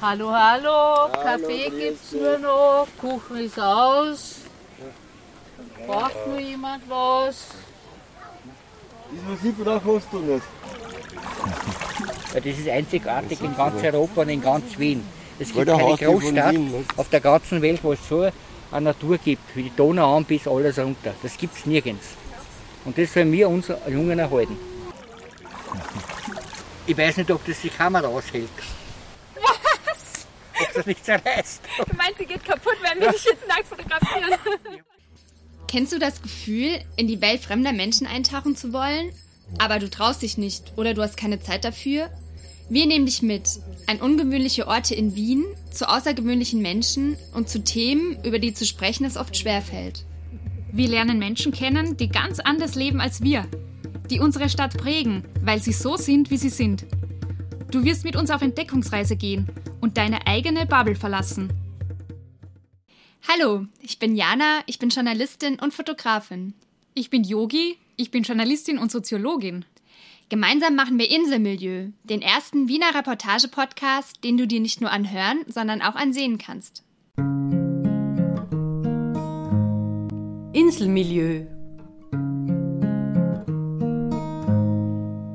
Hallo, hallo, Kaffee gibt's nur noch, Kuchen ist aus. Braucht nur jemand was? Das, was ich brauche, hast du nicht. Ja, das ist einzigartig in ganz Europa und in ganz Wien. Es gibt keine Großstadt Wien, auf der ganzen Welt, wo es so eine Natur gibt, wie die Donau an bis alles runter. Das gibt es nirgends. Und das sollen wir uns Jungen erhalten. Ich weiß nicht, ob das die Kamera aushält. Ob das nicht zerreißt. Du meinst, sie geht kaputt, wenn wir dich jetzt nackt fotografieren? Kennst du das Gefühl, in die Welt fremder Menschen eintauchen zu wollen, aber du traust dich nicht oder du hast keine Zeit dafür? Wir nehmen dich mit an ungewöhnliche Orte in Wien, zu außergewöhnlichen Menschen und zu Themen, über die zu sprechen es oft schwerfällt. Wir lernen Menschen kennen, die ganz anders leben als wir, die unsere Stadt prägen, weil sie so sind, wie sie sind. Du wirst mit uns auf Entdeckungsreise gehen und deine eigene Bubble verlassen. Hallo, ich bin Jana, ich bin Journalistin und Fotografin. Ich bin Yogi, ich bin Journalistin und Soziologin. Gemeinsam machen wir Inselmilieu, den ersten Wiener Reportage-Podcast, den du dir nicht nur anhören, sondern auch ansehen kannst. Inselmilieu.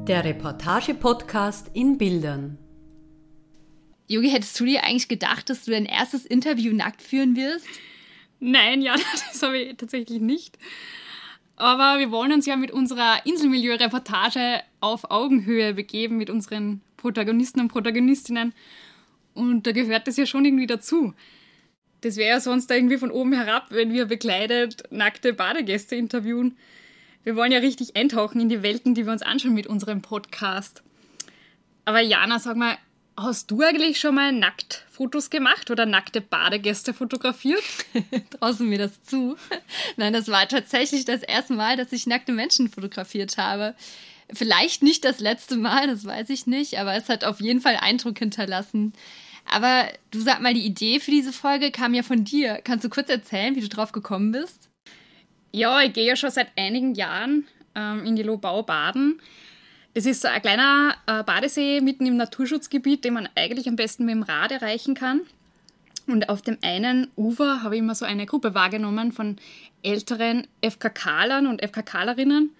Der Reportage-Podcast in Bildern. Yogi, hättest du dir eigentlich gedacht, dass du dein erstes Interview nackt führen wirst? Nein, ja, das habe ich tatsächlich nicht. Aber wir wollen uns ja mit unserer Inselmilieu-Reportage auf Augenhöhe begeben mit unseren Protagonisten und Protagonistinnen. Und da gehört das ja schon irgendwie dazu. Das wäre ja sonst irgendwie von oben herab, wenn wir bekleidet nackte Badegäste interviewen. Wir wollen ja richtig eintauchen in die Welten, die wir uns anschauen mit unserem Podcast. Aber Jana, sag mal, hast du eigentlich schon mal nackt Fotos gemacht oder nackte Badegäste fotografiert? Du mir das zu? Nein, das war tatsächlich das erste Mal, dass ich nackte Menschen fotografiert habe. Vielleicht nicht das letzte Mal, das weiß ich nicht, aber es hat auf jeden Fall Eindruck hinterlassen. Aber du sag mal, die Idee für diese Folge kam ja von dir. Kannst du kurz erzählen, wie du drauf gekommen bist? Ja, ich gehe ja schon seit einigen Jahren ähm, in die Lobau baden. Das ist so ein kleiner äh, Badesee mitten im Naturschutzgebiet, den man eigentlich am besten mit dem Rad erreichen kann. Und auf dem einen Ufer habe ich immer so eine Gruppe wahrgenommen von älteren FKK-Lern und FKK-Lerinnen,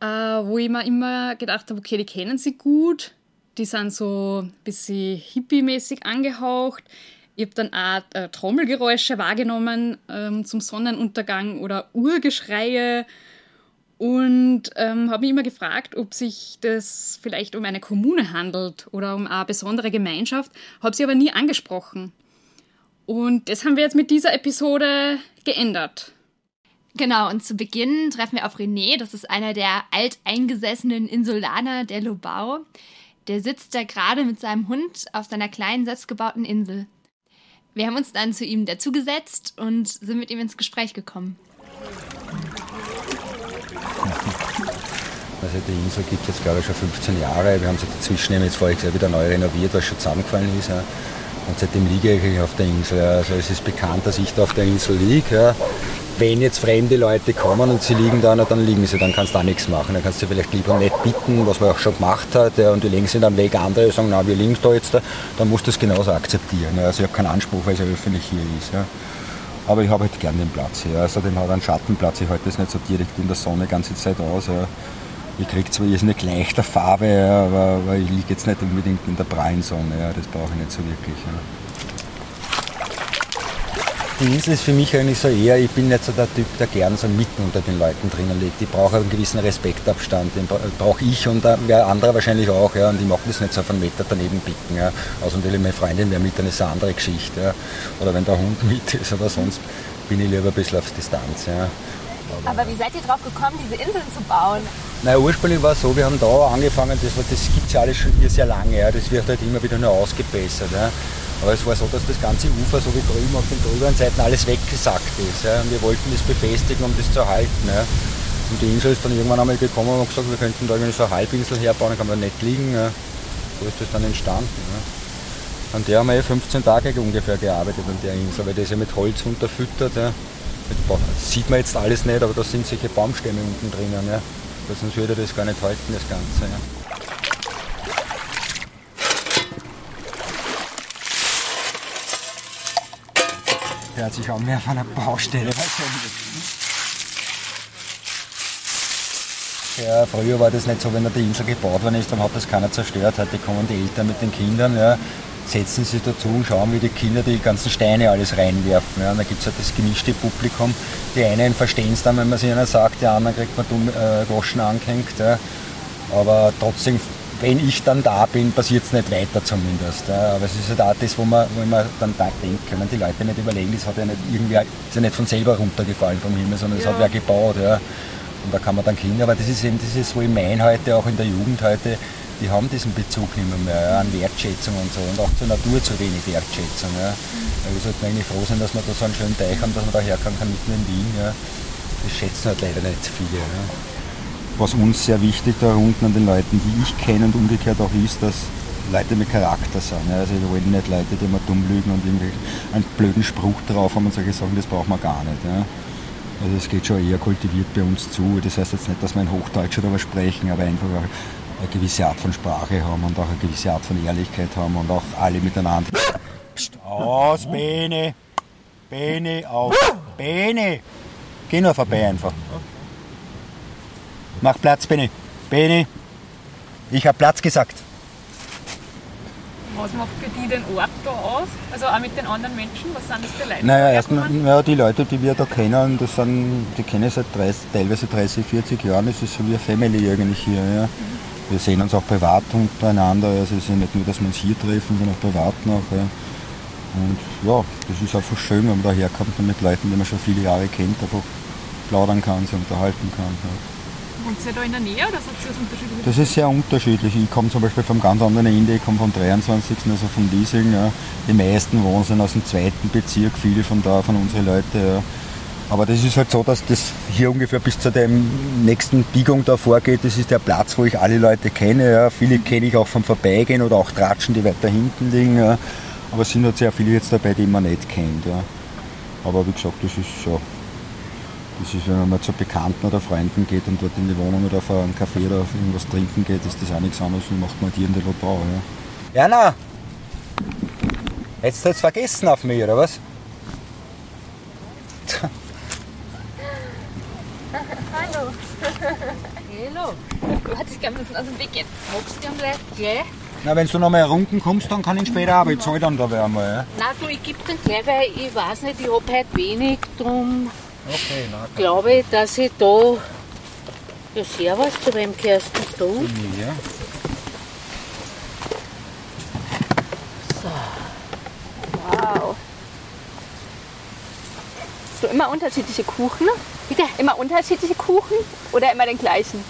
äh, wo ich mir immer gedacht habe, okay, die kennen sie gut, die sind so ein bisschen hippie-mäßig angehaucht. Ich habe dann auch äh, Trommelgeräusche wahrgenommen ähm, zum Sonnenuntergang oder Urgeschreie und ähm, habe mich immer gefragt, ob sich das vielleicht um eine Kommune handelt oder um eine besondere Gemeinschaft, habe sie aber nie angesprochen. Und das haben wir jetzt mit dieser Episode geändert. Genau, und zu Beginn treffen wir auf René, das ist einer der alteingesessenen Insulaner der Lobau. Der sitzt da gerade mit seinem Hund auf seiner kleinen selbstgebauten Insel. Wir haben uns dann zu ihm dazugesetzt und sind mit ihm ins Gespräch gekommen. Also die Insel gibt es jetzt glaube ich schon 15 Jahre. Wir haben sie dazwischen eben jetzt voriges wieder neu renoviert, was schon zusammengefallen ist. Ja. Und seitdem liege ich auf der Insel. Also es ist bekannt, dass ich da auf der Insel liege. Ja. Wenn jetzt fremde Leute kommen und sie liegen da, dann liegen sie, dann kannst du auch nichts machen. Dann kannst du vielleicht lieber nicht bitten, was man auch schon gemacht hat, ja, und die legen sie dann weg. Andere sagen, na, wir liegen da jetzt, da, dann musst du das genauso akzeptieren. Also ich habe keinen Anspruch, weil es ja öffentlich hier ist. Ja. Aber ich habe halt gern den Platz hier. Außerdem habe ich einen Schattenplatz. Ich halte das nicht so direkt in der Sonne die ganze Zeit aus. Ja. Ich kriege zwar jetzt nicht leichter Farbe, ja, aber, aber ich liege jetzt nicht unbedingt in der prallen Sonne. Das brauche ich nicht so wirklich. Ja. Die Insel ist für mich eigentlich so eher, ich bin nicht so der Typ, der gern so mitten unter den Leuten drinnen liegt. Ich brauche einen gewissen Respektabstand, den brauche ich und wer andere wahrscheinlich auch. Ja, und ich mache das nicht so auf einen Meter daneben picken. Ja. Außer natürlich meine Freundin wäre mit, dann ist eine andere Geschichte. Ja. Oder wenn der Hund mit ist, aber sonst bin ich lieber ein bisschen auf Distanz. Ja. Aber, Aber wie seid ihr drauf gekommen, diese Inseln zu bauen? Naja, ursprünglich war es so, wir haben da angefangen, das, das gibt es ja alles schon hier sehr lange, ja. das wird halt immer wieder nur ausgebessert. Ja. Aber es war so, dass das ganze Ufer, so wie drüben auf den drüberen Seiten, alles weggesackt ist. Ja. Und wir wollten das befestigen, um das zu erhalten. Ja. Und die Insel ist dann irgendwann einmal gekommen und gesagt, wir könnten da irgendwie so eine Halbinsel herbauen, dann kann man nicht liegen. Ja. So ist das dann entstanden. An der haben wir 15 Tage ungefähr gearbeitet, an der Insel, weil das ja mit Holz unterfüttert. Das sieht man jetzt alles nicht, aber da sind solche Baumstämme unten drinnen. Ja. Sonst würde das gar nicht halten, das Ganze. Hört sich an mehr von einer Baustelle wahrscheinlich. Ja, früher war das nicht so, wenn da die Insel gebaut worden ist, dann hat das keiner zerstört. Heute kommen die Eltern mit den Kindern, ja, setzen sich dazu und schauen, wie die Kinder die ganzen Steine alles reinwerfen. Ja. Und da gibt es halt das gemischte Publikum. Die einen verstehen es dann, wenn man es ihnen sagt, die anderen kriegt man dumm, äh, Groschen angehängt. Ja. Aber trotzdem, wenn ich dann da bin, passiert es nicht weiter zumindest. Aber es ist halt auch das, wo man, wo man dann denkt, können die Leute nicht überlegen, das hat ja nicht irgendwie, ist ja nicht von selber runtergefallen vom Himmel, sondern das Ja. hat wer gebaut. Ja. Und da kann man dann Kinder, aber das ist eben dieses, wo ich meine heute, auch in der Jugend heute, die haben diesen Bezug nicht mehr, mehr ja, an Wertschätzung und so und auch zur Natur zu wenig Wertschätzung. Ja. Weil wir sollten eigentlich froh sein, dass wir da so einen schönen Teich haben, dass man da herkommen kann, mitten in Wien. Ja. Das schätzen halt leider nicht viele. Ja. Was uns sehr wichtig da unten an den Leuten, die ich kenne und umgekehrt auch ist, dass Leute mit Charakter sind. Also wir wollen nicht Leute, die immer dumm lügen und irgendwie einen blöden Spruch drauf haben und solche Sachen, das braucht man gar nicht. Also es geht schon eher kultiviert bei uns zu. Das heißt jetzt nicht, dass wir in Hochdeutsch darüber sprechen, aber einfach auch eine gewisse Art von Sprache haben und auch eine gewisse Art von Ehrlichkeit haben und auch alle miteinander. Psst, aus, Bene! Bene, auf! Bene! Geh nur vorbei einfach. Mach Platz, Bene. Bene! Ich hab Platz gesagt. Was macht für die den Ort da aus? Also auch mit den anderen Menschen? Was sind das für Leute? Naja, erstmal, ja, die Leute, die wir da kennen, das sind, die kennen seit 30, teilweise 30, 40 Jahren. Das ist so wie eine Family eigentlich hier. Ja. Wir sehen uns auch privat untereinander. Also es ist ja nicht nur, dass wir uns hier treffen, sondern auch privat noch. Ja. Und ja, das ist einfach schön, wenn man da herkommt und mit Leuten, die man schon viele Jahre kennt, einfach plaudern kann, sich unterhalten kann. Ja. Wohnt ihr da in der Nähe oder sagt ihr das unterschiedlich? Das ist sehr unterschiedlich. Ich komme zum Beispiel vom ganz anderen Ende, ich komme vom 23., also von Liesing. Ja. Die meisten wohnen aus dem zweiten Bezirk, viele von da, von unseren Leuten. Ja. Aber das ist halt so, dass das hier ungefähr bis zu der nächsten Biegung da vorgeht. Das ist der Platz, wo ich alle Leute kenne. Ja. Viele kenne ich auch vom Vorbeigehen oder auch Tratschen, die weiter hinten liegen. Ja. Aber es sind halt sehr viele jetzt dabei, die man nicht kennt. Ja. Aber wie gesagt, das ist so. Das ist, wenn man mal zu Bekannten oder Freunden geht und dort in die Wohnung oder auf einen Kaffee oder auf irgendwas trinken geht, ist das auch nichts anderes und macht man hier in der Lotau. Ja. Jana! Hättest du jetzt vergessen auf mich, oder was? Hallo. Hallo, Warte, ich kann ein bisschen aus dem Weg gehen. magst du gleich? gleich? Na, wenn du noch mal herunten kommst, dann kann ich später auch, ich zahle dann da wer einmal. Ja. Nein, du, ich gebe den gleich, weil ich weiß nicht, ich habe heute wenig, drum Okay, na, glaube ich, dass ich da. Ja, servus, zu wem gehörst denn du? Ja. Wow. So immer unterschiedliche Kuchen? Bitte? Immer unterschiedliche Kuchen oder immer den gleichen?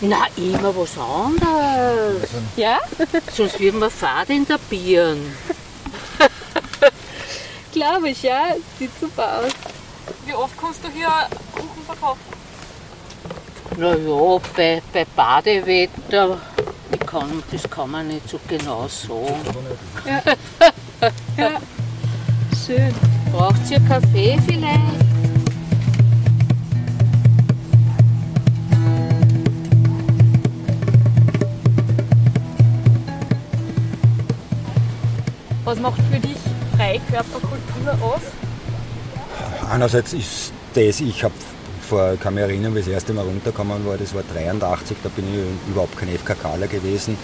Na, immer was anderes. Ja? Sonst würden wir Fahrt in der Bieren. Glaube ich, ja. Sieht super aus. Wie oft kommst du hier Kuchen verkaufen? Na ja, bei, bei Badewetter, ich kann, das kann man nicht so genau sagen. Schön. Braucht ihr Kaffee vielleicht? Was macht für dich Freikörperkultur aus? Einerseits ist das, ich habe vor, kann mich erinnern, wie das erste Mal runtergekommen war, das war 83, da bin ich überhaupt kein FKKler gewesen.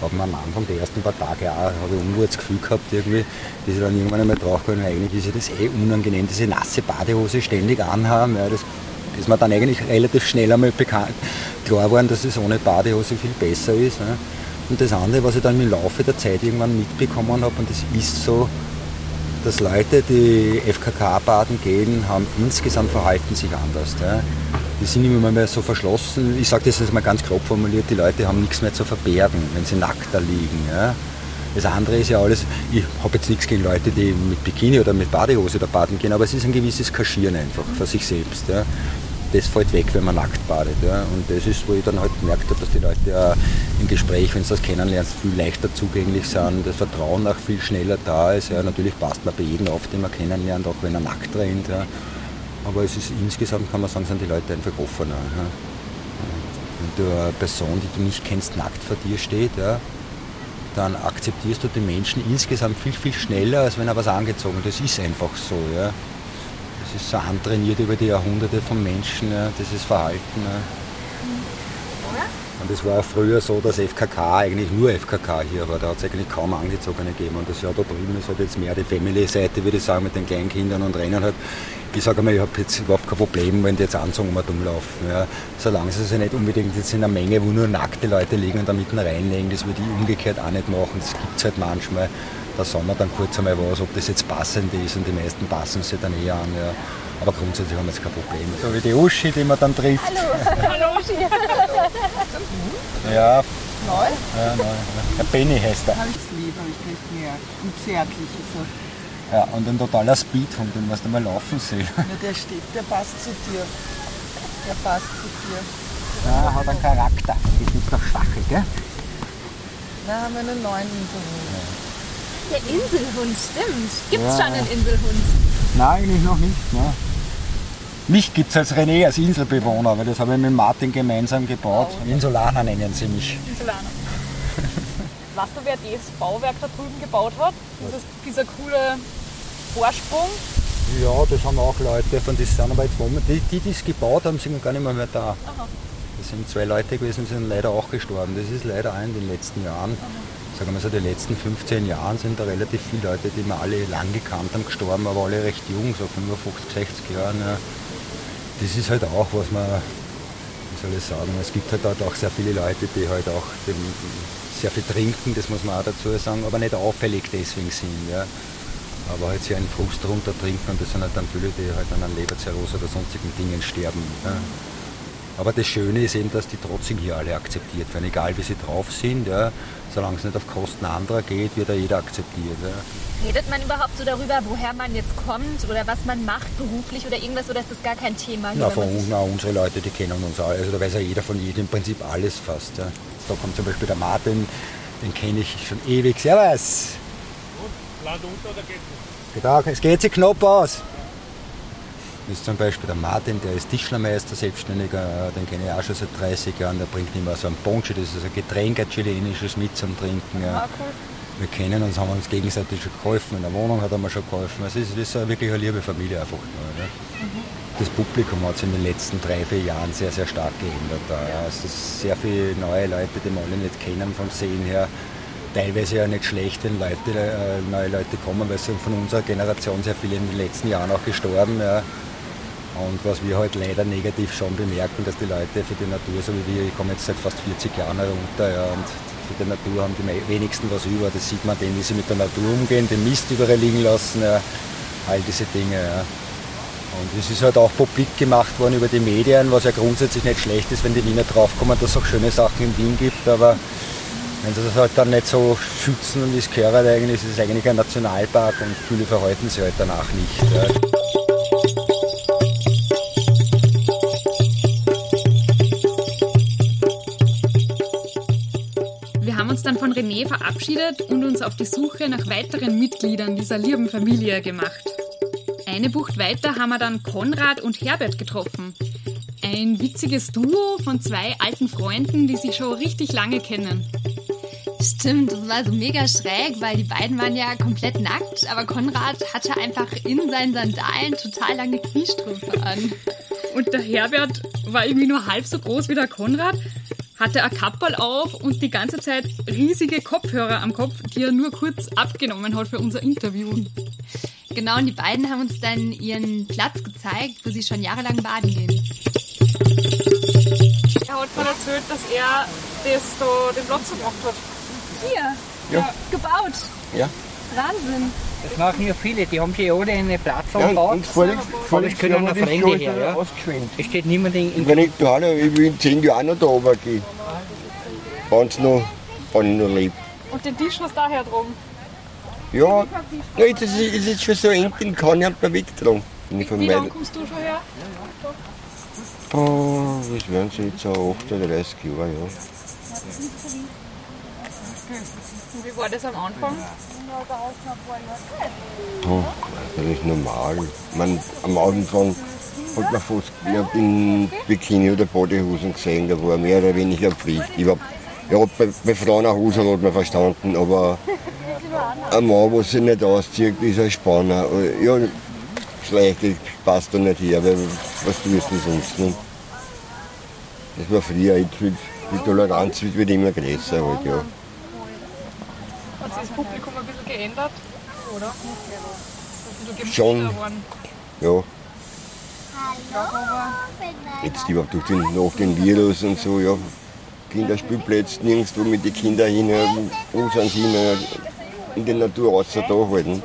Habe mir am Anfang die ersten paar Tage auch habe ich Unruhegefühl gehabt irgendwie, bis ich dann irgendwann einmal draufgekommen eigentlich ist ja das eh unangenehm, diese nasse Badehose ständig anhaben. Ja, das ist mir dann eigentlich relativ schnell einmal bekannt, klar geworden, dass es ohne Badehose viel besser ist. Ja. Und das andere, was ich dann im Laufe der Zeit irgendwann mitbekommen habe, und das ist so, dass Leute, die FKK-Baden gehen, haben insgesamt verhalten sich anders. Ja. Die sind immer mehr so verschlossen. Ich sage das jetzt mal ganz grob formuliert, die Leute haben nichts mehr zu verbergen, wenn sie nackt da liegen. Ja. Das andere ist ja alles, ich habe jetzt nichts gegen Leute, die mit Bikini oder mit Badehose da baden gehen, aber es ist ein gewisses Kaschieren einfach für sich selbst. Ja. Das fällt weg, wenn man nackt badet. Ja. Und das ist, wo ich dann halt gemerkt habe, dass die Leute ja im Gespräch, wenn du das kennenlernst, viel leichter zugänglich sind, das Vertrauen auch viel schneller da ist. Ja. Natürlich passt man bei jedem auf, den man kennenlernt, auch wenn er nackt rennt. Ja. Aber es ist insgesamt, kann man sagen, sind die Leute einfach offener. Ja. Wenn du eine Person, die du nicht kennst, nackt vor dir steht, ja, dann akzeptierst du den Menschen insgesamt viel, viel schneller, als wenn er was angezogen hat. Das ist einfach so. Ja. Das ist so antrainiert über die Jahrhunderte von Menschen, ja, dieses Verhalten. Und es war auch früher so, dass FKK eigentlich nur FKK hier war. Da hat es eigentlich kaum Angezogene gegeben. Und das Jahr da drüben ist halt jetzt mehr die Family-Seite, würde ich sagen, mit den kleinen Kindern und Rennen halt. Ich sage mal, ich habe jetzt überhaupt kein Problem, wenn die jetzt anzogen und rumlaufen. Ja. Solange sie sich nicht unbedingt jetzt in einer Menge, wo nur nackte Leute liegen und da mitten reinlegen, das würde ich umgekehrt auch nicht machen. Das gibt es halt manchmal. Da sagen wir dann kurz einmal was, ob das jetzt passend ist und die meisten passen sich dann eher an. Ja. Aber grundsätzlich haben wir jetzt kein Problem. So wie die Uschi, die man dann trifft. Hallo, hallo Uschi. Ja, Neu? ja, nein. Der Benny heißt er. Habe ich lieb, habe ich gleich gemerkt. Und zärtlich ist er. Ja, und ein totaler Speedhund, den musst du mal laufen sehen. Ja, der steht, der passt zu dir. Der passt zu dir. Ja, er hat einen Charakter. Die ist nicht noch Stachel, gell? Da haben wir einen neuen Inselhund. Der Inselhund, stimmt. Gibt's Ja. schon einen Inselhund? Nein, eigentlich noch nicht. Ne? Mich gibt es als René, als Inselbewohner, weil das habe ich mit Martin gemeinsam gebaut. Insulaner nennen sie mich. Insulaner. Weißt du, wer das Bauwerk da drüben gebaut hat? Dieses, dieser coole Vorsprung. Ja, das haben auch Leute von die sind aber jetzt moment, die, die, die es gebaut haben, sind gar nicht mehr, mehr da. Das sind zwei Leute gewesen, sind leider auch gestorben. Das ist leider auch in den letzten Jahren. Sagen wir mal so, die letzten 15 Jahren sind da relativ viele Leute, die wir alle lang gekannt haben, gestorben, aber alle recht jung, so 55, 60 Jahren. Ja. Das ist halt auch, was man, wie soll ich sagen, es gibt halt auch sehr viele Leute, die halt auch dem, sehr viel trinken, das muss man auch dazu sagen, aber nicht auffällig deswegen sind. Ja. Aber halt sehr einen Frust runter trinken und das sind halt dann viele, die halt an einer Leberzirrhose oder sonstigen Dingen sterben. Ja. Aber das Schöne ist eben, dass die trotzdem hier alle akzeptiert werden, egal wie sie drauf sind. Ja. Solange es nicht auf Kosten anderer geht, wird da jeder akzeptiert. Ja. Redet man überhaupt so darüber, woher man jetzt kommt oder was man macht beruflich oder irgendwas oder ist das gar kein Thema? Na, von na, unsere Leute, die kennen uns alle. Also da weiß ja jeder von jedem im Prinzip alles fast. Ja. Da kommt zum Beispiel der Martin, den kenne ich schon ewig. Servus! Land unter oder geht's nicht? Guten Tag, es geht sich knapp aus. Das ist zum Beispiel der Martin, der ist Tischlermeister, Selbstständiger, den kenne ich auch schon seit 30 Jahren. Der bringt immer so ein Ponche, das ist ein Getränk, ein chilenisches mit zum Trinken. Ja. Wir kennen uns, haben uns gegenseitig schon geholfen, in der Wohnung hat er mir schon geholfen. Also es ist, das ist wirklich eine liebe Familie einfach nur. Ne? Das Publikum hat sich in den letzten drei, vier Jahren sehr, sehr stark geändert. Ja. Es ist sehr viele neue Leute, die wir alle nicht kennen vom Sehen her. Teilweise ja nicht schlecht, wenn Leute, äh, neue Leute kommen, weil es sind von unserer Generation sehr viele in den letzten Jahren auch gestorben. Ja. Und was wir halt leider negativ schon bemerken, dass die Leute für die Natur, so wie wir, ich komme jetzt seit fast 40 Jahren herunter, ja, und für die Natur haben die wenigsten was über. Das sieht man denen, wie sie mit der Natur umgehen, den Mist überall liegen lassen, ja, all diese Dinge. Ja. Und es ist halt auch publik gemacht worden über die Medien, was ja grundsätzlich nicht schlecht ist, wenn die Wiener draufkommen, dass es auch schöne Sachen in Wien gibt, aber wenn sie das halt dann nicht so schützen, wie es gehört eigentlich, ist es eigentlich ein Nationalpark und viele verhalten sich halt danach nicht. Ja. René verabschiedet und uns auf die Suche nach weiteren Mitgliedern dieser lieben Familie gemacht. Eine Bucht weiter haben wir dann Konrad und Herbert getroffen. Ein witziges Duo von zwei alten Freunden, die sich schon richtig lange kennen. Stimmt, das war so mega schräg, weil die beiden waren ja komplett nackt, aber Konrad hatte einfach in seinen Sandalen total lange Kniestrümpfe an. Und der Herbert war irgendwie nur halb so groß wie der Konrad, hatte ein Kapperl auf und die ganze Zeit riesige Kopfhörer am Kopf, die er nur kurz abgenommen hat für unser Interview. Genau, und die beiden haben uns dann ihren Platz gezeigt, wo sie schon jahrelang baden gehen. Er hat mir erzählt, dass er das da, den Platz gemacht hat. Hier, Ja. gebaut. Ja. Wahnsinn. Das machen ja viele, die haben sich alle eine Platz Ja, angebaut. und vorletztes- aber es können das Fremde her. Ja. Es steht niemand in, Und wenn ich da noch, ich will in zehn Jahren noch da oben gehen. Wenn es noch, wenn ich noch lebe. Und den Tisch hast du daher drum. Ja, ja das ist, ist jetzt schon so eng, den kann ich nicht mehr wegtragen. Von Wie lange kommst du schon her? oh, das werden sie jetzt so 38 Jahre, ja. Und wie war das am Anfang? Oh, das ist normal. Man, am Anfang hat man fast ich hab in Bikini oder Bodyhosen gesehen, da war mehr oder weniger Pflicht. Ich hab, ja, bei, bei Frauen auch Hosen hat man verstanden, aber ein Mann, der sich nicht auszieht, ist ein Spanner. Ja, Schleiche passt da nicht her, weil was tust du sonst? Ne? Das war früher, wird, die Toleranz wird immer größer halt, ja. Hat sich das Publikum ein bisschen geändert? Oder? Schon. ja. Jetzt überhaupt durch den, nach dem Virus und so, ja. Kinderspielplätze, nirgendwo mit den Kindern hin, wo sind sie hin, in der Natur außer da halten.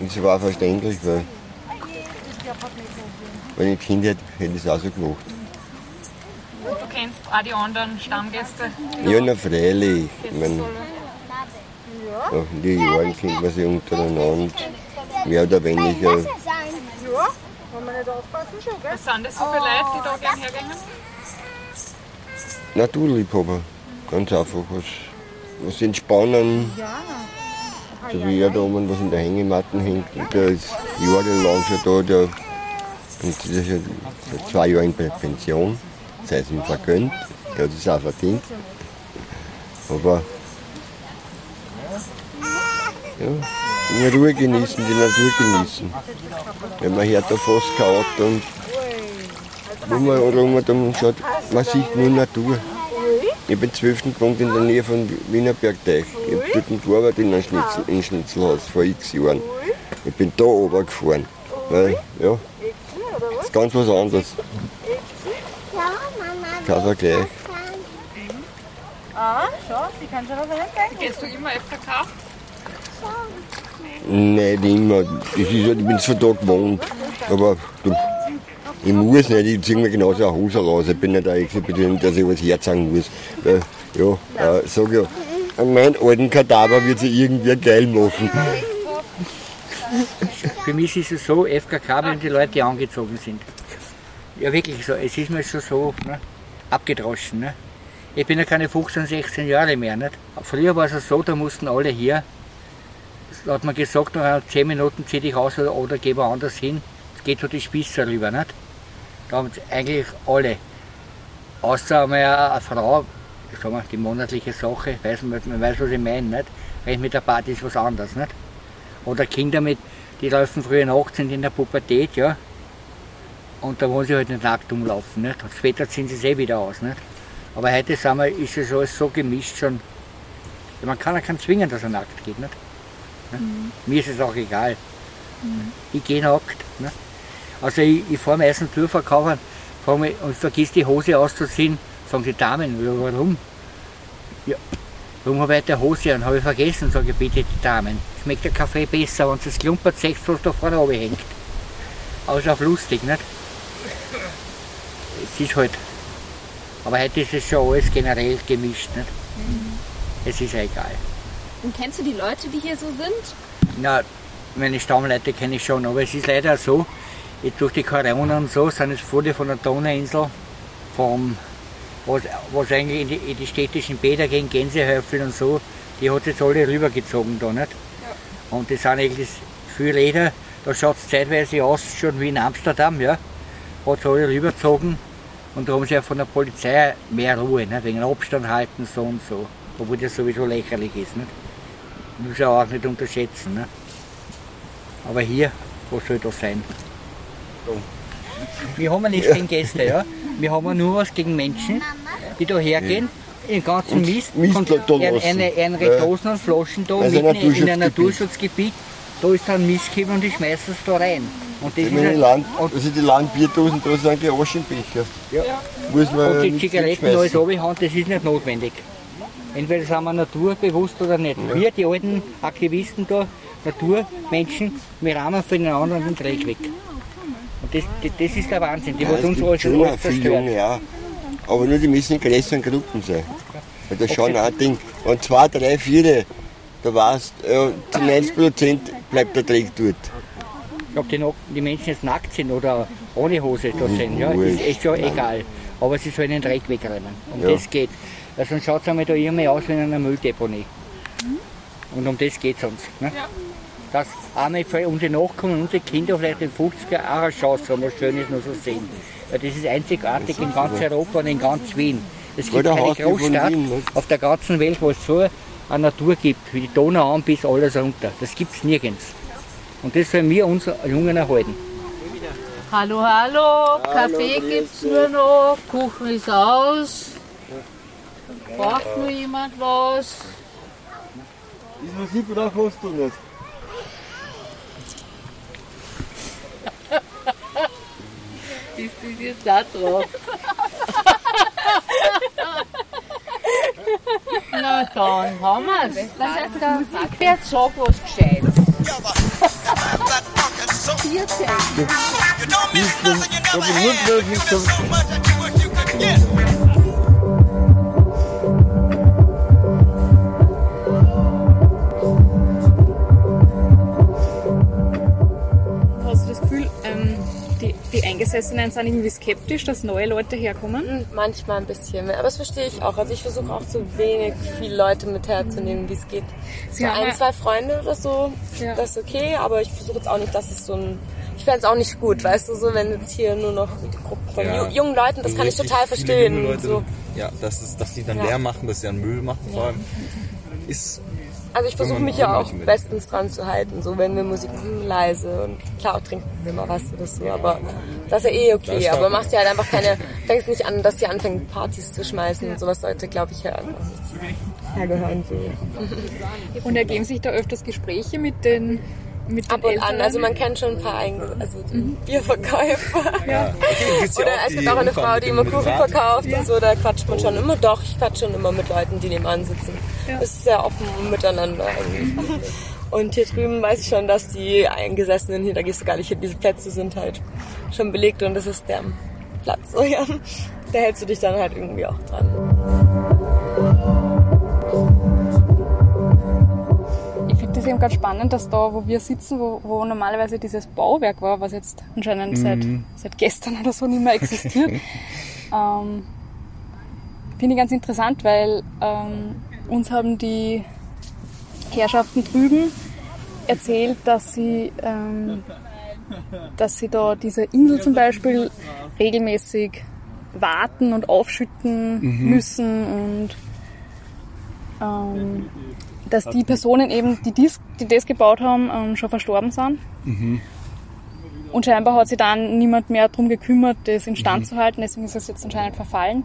Das war verständlich, weil wenn ich Kind hätte, hätte ich es auch so gemacht. Du kennst auch die anderen Stammgäste. Ja, na freilich. Ich mein, nach den Jahren kennt man sich untereinander mehr oder weniger. Ja, wenn wir nicht aufpassen schon, gell? Was sind das so für Leute, die da gern hergehen? Naturliebhaber, ganz einfach. Was, was entspannen, so wie er da oben, was in der Hängematte hängt. Und der ist jahrelang schon da, der, und der ist schon seit zwei Jahren in Pension, sei es ihm vergönnt, er hat es auch verdient. Aber ja, in Ruhe genießen, die Natur genießen. Wenn man hört da fast kein Auto und wo man rum dann schaut, man sieht nur Natur. Ich bin 12. gewohnt in der Nähe von Wienerbergteich. Ich habe dort gearbeitet in einem Schnitzel, in Schnitzelhaus vor x Jahren. Ich bin da oben gefahren. Weil, ja, das ist ganz was anderes. Kein Vergleich. Ah, schau, die kann schon auf einen denken. Gehst du immer FKK? Nicht immer. Das ist halt, ich bin von da gewohnt. Aber du, ich muss nicht, ich ziehe mir genauso eine Hose raus. Ich bin nicht ein Exhibition, dass ich was herzeigen muss. Weil, ja, äh, sag ja, an meinen alten Kadaver wird sie irgendwie geil machen. Für mich ist es so, FKK, wenn die Leute angezogen sind. Ja, wirklich so. Es ist mir schon so ne, abgedroschen. Ne? Ich bin ja keine 15, 16 Jahre mehr. Nicht? Früher war es so, da mussten alle hier. Da hat man gesagt, nach 10 Minuten zieh dich aus oder, oder geh woanders hin. Es geht so die Spieße rüber. Nicht? Da haben es eigentlich alle. Außer einmal eine, Frau, ich sag mal, die monatliche Sache, weiß man, weiß, was ich meine. Nicht? Wenn mit der Party ist was anderes. Nicht? Oder Kinder mit, die laufen früher nachts sind in der Pubertät, ja. Und da wollen sie halt nicht nackt umlaufen. Nicht? Und später ziehen sie es eh wieder aus. Nicht? Aber heute sind wir, ist es alles so gemischt schon. Man kann ja keinen zwingen, dass er nackt geht. Nicht? Ne? Mir ist es auch egal. Ich gehe nackt. Ne? Also ich, ich fahre meistens mich, und vergiss die Hose auszuziehen, sagen die Damen, warum? Ja, warum habe ich eine Hose an? Habe ich vergessen, sage ich bitte die Damen. Schmeckt der Kaffee besser, wenn es klumpert, sechs, was da vorne hängt. Ist auch lustig, nicht? Es ist halt. Aber heute ist es schon alles generell gemischt, nicht? Es ist ja egal. Und kennst du die Leute, die hier so sind? Na, meine Stammleute kenne ich schon, aber es ist leider so, durch die Corona und so sind jetzt viele von der Donauinsel, vom, was, was eigentlich in die, in die städtischen Bäder gehen, Gänsehöfel und so, die hat jetzt alle rübergezogen da, nicht? Und das sind eigentlich viele Räder, da schaut es zeitweise aus schon wie in Amsterdam, ja. Hat sie alle rübergezogen und da haben sie ja von der Polizei mehr Ruhe, nicht? wegen Abstand halten, so und so. Obwohl das sowieso lächerlich ist, nicht? Muss ja auch nicht unterschätzen. Ne? Aber hier, was soll das sein? Wir haben ja nichts gegen Gäste, ja. Wir haben nur was gegen Menschen, die da hergehen, den ganzen Und Mist, Mist da eine, lassen. eine, eine. Dosen und Flaschen da Also mitten in einem Naturschutzgebiet. Da ist dann Mist gegeben und die schmeißen es da rein. Und das ist Land, und, also die Landbierdosen, da sind die Aschenbecher. Ja. Muss man und die Zigaretten alles runterhauen, das ist nicht notwendig. Entweder sind wir naturbewusst oder nicht. Wir, die alten Aktivisten da, Naturmenschen, wir rahmen für den anderen den Dreck weg. Und das, das, das ist der Wahnsinn, die Ja, uns alles, schon alles viele zerstören. Junge, ja. Aber nur die müssen in größeren Gruppen sein. Weil das ist schon ein Ding. Und zwei, drei, vier, da weißt ja, zu 90 Prozent bleibt der Dreck dort. Ob die, die Menschen jetzt nackt sind oder ohne Hose da sind, ja, ist echt schon egal. Aber sie sollen den Dreck wegräumen. Um Ja. das geht. Weil sonst schaut es einmal da irgendwie aus wie in einer Mülldeponie. Und um das geht es uns. Ne? Dass einmal für unsere Nachkommen, unsere Kinder vielleicht in 50er auch eine Chance haben, was Schönes noch so sehen. Weil das ist einzigartig in ganz Europa und in ganz Wien. Es gibt keine Großstadt Wien, ne? auf der ganzen Welt, wo es so eine Natur gibt, wie die Donau an bis alles runter. Das gibt es nirgends. Und das sollen wir uns Jungen erhalten. Hallo, hallo, Kaffee gibt's nur noch, Kuchen ist aus. Braucht nur jemand was? Ist Musik oder hast du nicht? Ist das jetzt da drauf? Na dann haben wir's. Was hast du da gesagt? Wer sagt was Gescheites? You're crazy. You don't mean nothing, you never had. You miss so much you could get. Die, die Eingesessenen sind irgendwie skeptisch, dass neue Leute herkommen? Hm, Manchmal ein bisschen mehr, aber das verstehe ich auch. Also ich versuche auch so wenig viele Leute mit herzunehmen, wie es geht. Sie so ein, zwei Freunde oder so, Ja. das ist okay, aber ich versuche jetzt auch nicht, dass es so ein... Ich fände es auch nicht gut, weißt du, so wenn jetzt hier nur noch die Gruppe von Ja. ju- jungen Leuten, das kann ich total verstehen. Leute, so. Ja, dass, es, dass die dann Ja. leer machen, dass sie dann Müll machen vor allem, ist Also ich versuche mich ja auch will. bestens dran zu halten, so wenn wir Musik machen, leise und klar trinken wir mal was oder so, aber das ist ja eh okay, aber machst dir halt einfach keine, denkst nicht an, dass die anfangen Partys zu schmeißen und sowas sollte, glaube ich, ja einfach nicht hergehören. So. Und ergeben sich da öfters Gespräche mit den mit Ab und an, Älteren? also man kennt schon ein paar Einge also die Bierverkäufer. Ja. Oder es gibt auch eine Frau, die immer Kuchen verkauft Ja. und so, da quatscht man schon immer. Doch, ich quatsch schon immer mit Leuten, die nebenan sitzen. Ja. Das ist sehr offen miteinander eigentlich. Und hier drüben weiß ich schon, dass die Eingesessenen hier, da gehst du gar nicht hin, diese Plätze sind halt schon belegt und das ist der Platz. So, ja. Da hältst du dich dann halt irgendwie auch dran. Das eben ganz spannend, dass da, wo wir sitzen, wo, wo normalerweise dieses Bauwerk war, was jetzt anscheinend seit, Mhm. seit gestern oder so nicht mehr existiert, ähm, finde ich ganz interessant, weil ähm, uns haben die Herrschaften drüben erzählt, dass sie, ähm, dass sie da diese Insel zum Beispiel regelmäßig warten und aufschütten Mhm. müssen und ähm, dass die Personen eben, die, dies, die das gebaut haben, ähm, schon verstorben sind. Mhm. Und scheinbar hat sich dann niemand mehr darum gekümmert, das instand Mhm. zu halten, deswegen ist es jetzt anscheinend verfallen.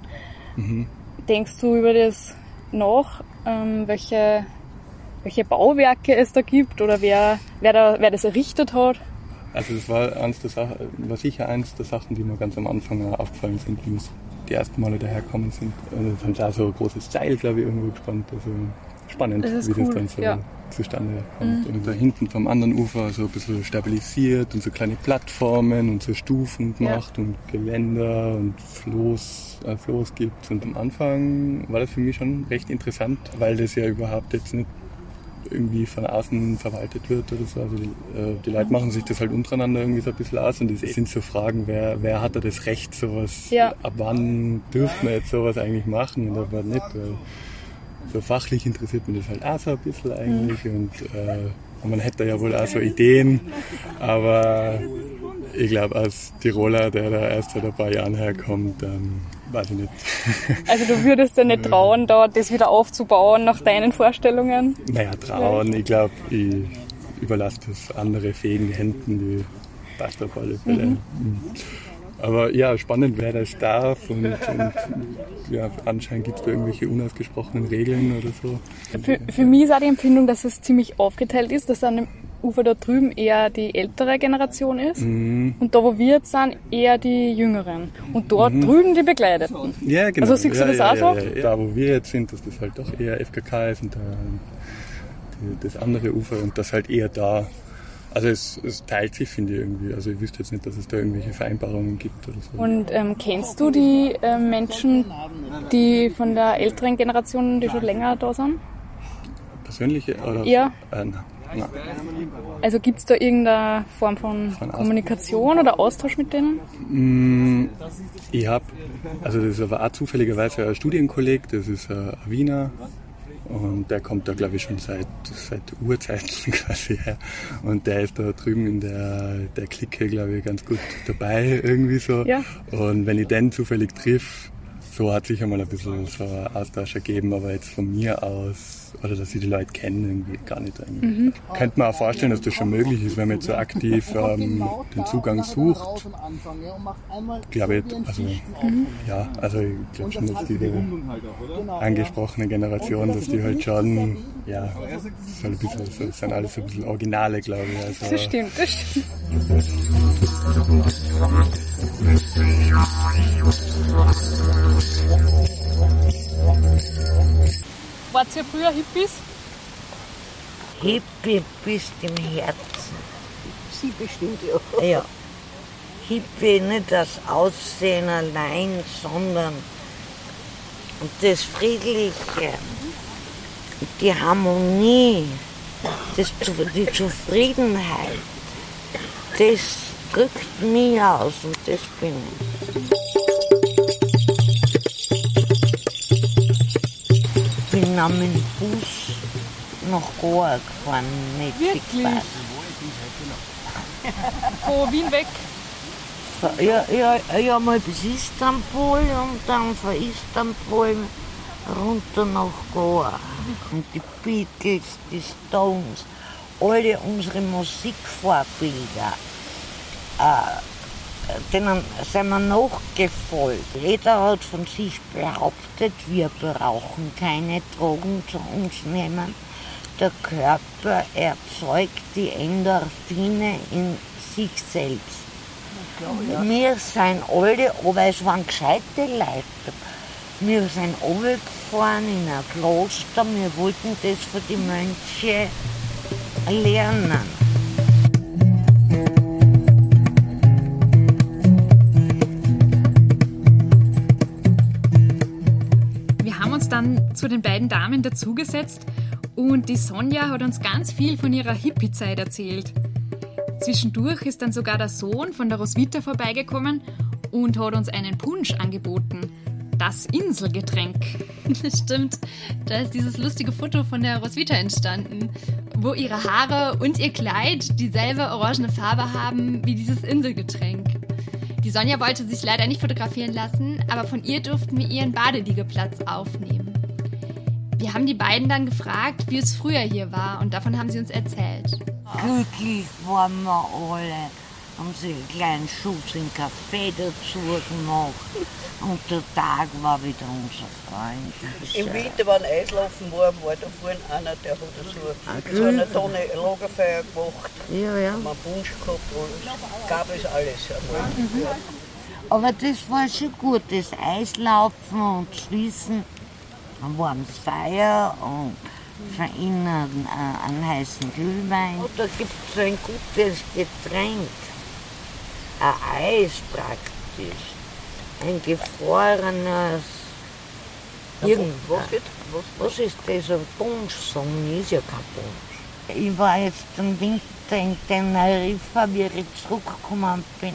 Mhm. Denkst du über das nach, ähm, welche, welche Bauwerke es da gibt oder wer, wer, da, wer das errichtet hat? Also das war, eins der Sachen, war sicher eins der Sachen, die mir ganz am Anfang aufgefallen sind, die ersten Male daherkommen sind. Und jetzt haben sie auch so ein großes Seil, glaube ich, irgendwo gespannt. Also spannend, Das ist wie cool, das dann so ja. zustande kommt. Mhm. Und da hinten vom anderen Ufer so ein bisschen stabilisiert und so kleine Plattformen und so Stufen Ja. gemacht und Geländer und Floß, äh, Floß gibt. Und am Anfang war das für mich schon recht interessant, weil das ja überhaupt jetzt nicht irgendwie von außen verwaltet wird oder so. Also die, äh, die Leute machen sich das halt untereinander irgendwie so ein bisschen aus und das sind so Fragen, wer, wer hat da das Recht, sowas, Ja. ab wann dürfen wir jetzt sowas eigentlich machen und ab wann nicht, weil so fachlich interessiert mich das halt auch so ein bisschen eigentlich und äh, und man hätte ja wohl auch so Ideen, aber ich glaube, als Tiroler, der da erst seit ein paar Jahren herkommt, dann weiß ich nicht. Also du würdest dir nicht trauen, da das wieder aufzubauen nach deinen Vorstellungen? Naja, trauen, ich glaube, ich überlasse das andere fähigen Händen, die passt auf alle Fälle. Mhm. Mhm. Aber ja, spannend, wer das darf und, und ja, anscheinend gibt es da irgendwelche unausgesprochenen Regeln oder so. Für, für mich ist auch die Empfindung, dass es ziemlich aufgeteilt ist, dass an dem Ufer da drüben eher die ältere Generation ist Mhm. und da, wo wir jetzt sind, eher die Jüngeren. Und dort Mhm. drüben die Bekleideten. Ja, genau. Also siehst ja, du das ja, auch ja, so? Ja, ja. Da, wo wir jetzt sind, dass das halt doch eher FKK ist und da, die, das andere Ufer und das halt eher da. Also es, es teilt sich, finde ich irgendwie. Also ich wüsste jetzt nicht, dass es da irgendwelche Vereinbarungen gibt oder so. Und ähm, kennst du die äh, Menschen, die von der älteren Generation, die schon länger da sind? Persönliche oder? Ja. Äh, na, na. Also gibt es da irgendeine Form von Von Kommunikation oder Austausch mit denen? Mm, Ich habe, also das ist aber auch zufälligerweise ein Studienkolleg, das ist ein Wiener und der kommt da glaube ich schon seit, seit Urzeiten quasi her und der ist da drüben in der, der Clique glaube ich ganz gut dabei irgendwie so Ja. und wenn ich den zufällig triff, so hat sich einmal ein bisschen so ein Austausch ergeben, aber jetzt von mir aus, oder dass ich die Leute kenne, irgendwie gar nicht. Mhm. Könnte man auch vorstellen, dass das schon möglich ist, wenn man jetzt so aktiv ähm, den Zugang sucht. Glaube ich, also, ja, also ich glaube schon, dass die angesprochene Generation, dass die halt schon, ja, so ein bisschen, so, sind alles so ein bisschen Originale, glaube ich. Also, Das stimmt, das stimmt. Wart ihr früher Hippies? Hippie bist im Herzen. Sie bestimmt ja. Ja. Hippie nicht das Aussehen allein, sondern das Friedliche, die Harmonie, das, die Zufriedenheit, das drückt mich aus und das bin ich. Bin am mit dem Bus nach Goa gefahren, nicht Wirklich? Von Wien weg? Ja, ja, ja, mal bis Istanbul und dann von Istanbul runter nach Goa. Und die Beatles, die Stones, alle unsere Musikvorbilder, äh, denen sind wir nachgefolgt. Jeder hat von sich behauptet, wir brauchen keine Drogen zu uns nehmen. Der Körper erzeugt die Endorphine in sich selbst. Wir sind alle, aber es waren gescheite Leute. Wir sind runtergefahren in ein Kloster, wir wollten das von den Mönchen lernen. Zu den beiden Damen dazugesetzt und die Sonja hat uns ganz viel von ihrer Hippie-Zeit erzählt. Zwischendurch ist dann sogar der Sohn von der Roswitha vorbeigekommen und hat uns einen Punsch angeboten. Das Inselgetränk. Stimmt, da ist dieses lustige Foto von der Roswitha entstanden, wo ihre Haare und ihr Kleid dieselbe orangene Farbe haben wie dieses Inselgetränk. Die Sonja wollte sich leider nicht fotografieren lassen, aber von ihr durften wir ihren Badeliegeplatz aufnehmen. Wir haben die beiden dann gefragt, wie es früher hier war und davon haben sie uns erzählt. Glücklich waren wir alle, haben sie einen kleinen Schuss im Café dazu gemacht und der Tag war wieder unser Freund. Im Winter, wenn Eislaufen war, war da vorne einer, der hat so, so eine Tonne Lagerfeuer gemacht. Ja, ja. Haben einen Punsch gehabt, alles. gab es alles. Aber das war schon gut, das Eislaufen und Schließen, warmes Feuer und von innen äh, einen heißen Glühwein. Und da gibt es so ein gutes Getränk, ein Eis praktisch, ein gefrorenes irgendwas. Was, was, Was ist das? Ein Punsch? Sagen ist ja kein Punsch. Ich war jetzt im Winter in Teneriffa, wie ich zurückgekommen bin,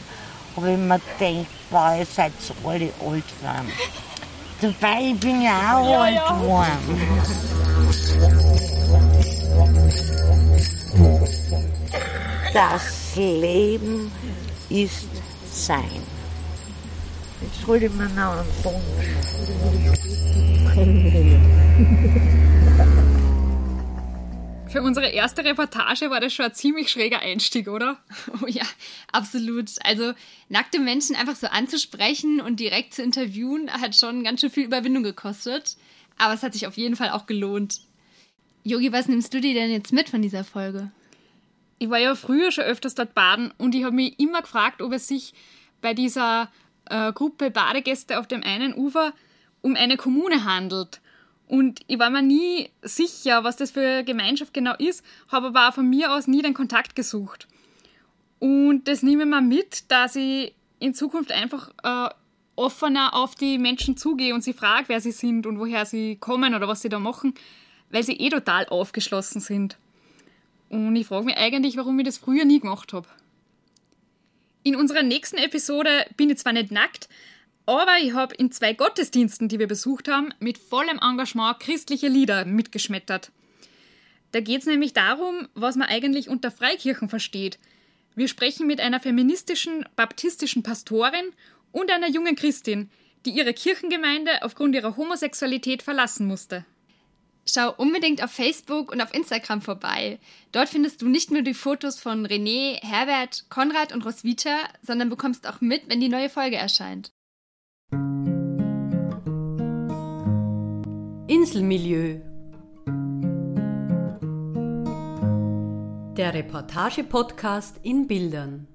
habe ich mir gedacht, boah, ihr seid so alle alt geworden. Dabei ich bin ja auch Ja, alt ja. geworden. Das Leben ist sein. Jetzt hole ich mir noch einen Für unsere erste Reportage war das schon ein ziemlich schräger Einstieg, oder? Oh ja, absolut. Also nackte Menschen einfach so anzusprechen und direkt zu interviewen, hat schon ganz schön viel Überwindung gekostet. Aber es hat sich auf jeden Fall auch gelohnt. Yogi, was nimmst du dir denn jetzt mit von dieser Folge? Ich war ja früher schon öfters dort baden und ich habe mich immer gefragt, ob es sich bei dieser äh, Gruppe Badegäste auf dem einen Ufer um eine Kommune handelt. Und ich war mir nie sicher, was das für eine Gemeinschaft genau ist, habe aber auch von mir aus nie den Kontakt gesucht. Und das nehme ich mir mit, dass ich in Zukunft einfach äh, offener auf die Menschen zugehe und sie frage, wer sie sind und woher sie kommen oder was sie da machen, weil sie eh total aufgeschlossen sind. Und ich frage mich eigentlich, warum ich das früher nie gemacht habe. In unserer nächsten Episode bin ich zwar nicht nackt, aber ich habe in zwei Gottesdiensten, die wir besucht haben, mit vollem Engagement christliche Lieder mitgeschmettert. Da geht es nämlich darum, was man eigentlich unter Freikirchen versteht. Wir sprechen mit einer feministischen baptistischen Pastorin und einer jungen Christin, die ihre Kirchengemeinde aufgrund ihrer Homosexualität verlassen musste. Schau unbedingt auf Facebook und auf Instagram vorbei. Dort findest du nicht nur die Fotos von René, Herbert, Konrad und Roswitha, sondern bekommst auch mit, wenn die neue Folge erscheint. Inselmilieu. Der Reportage-Podcast in Bildern.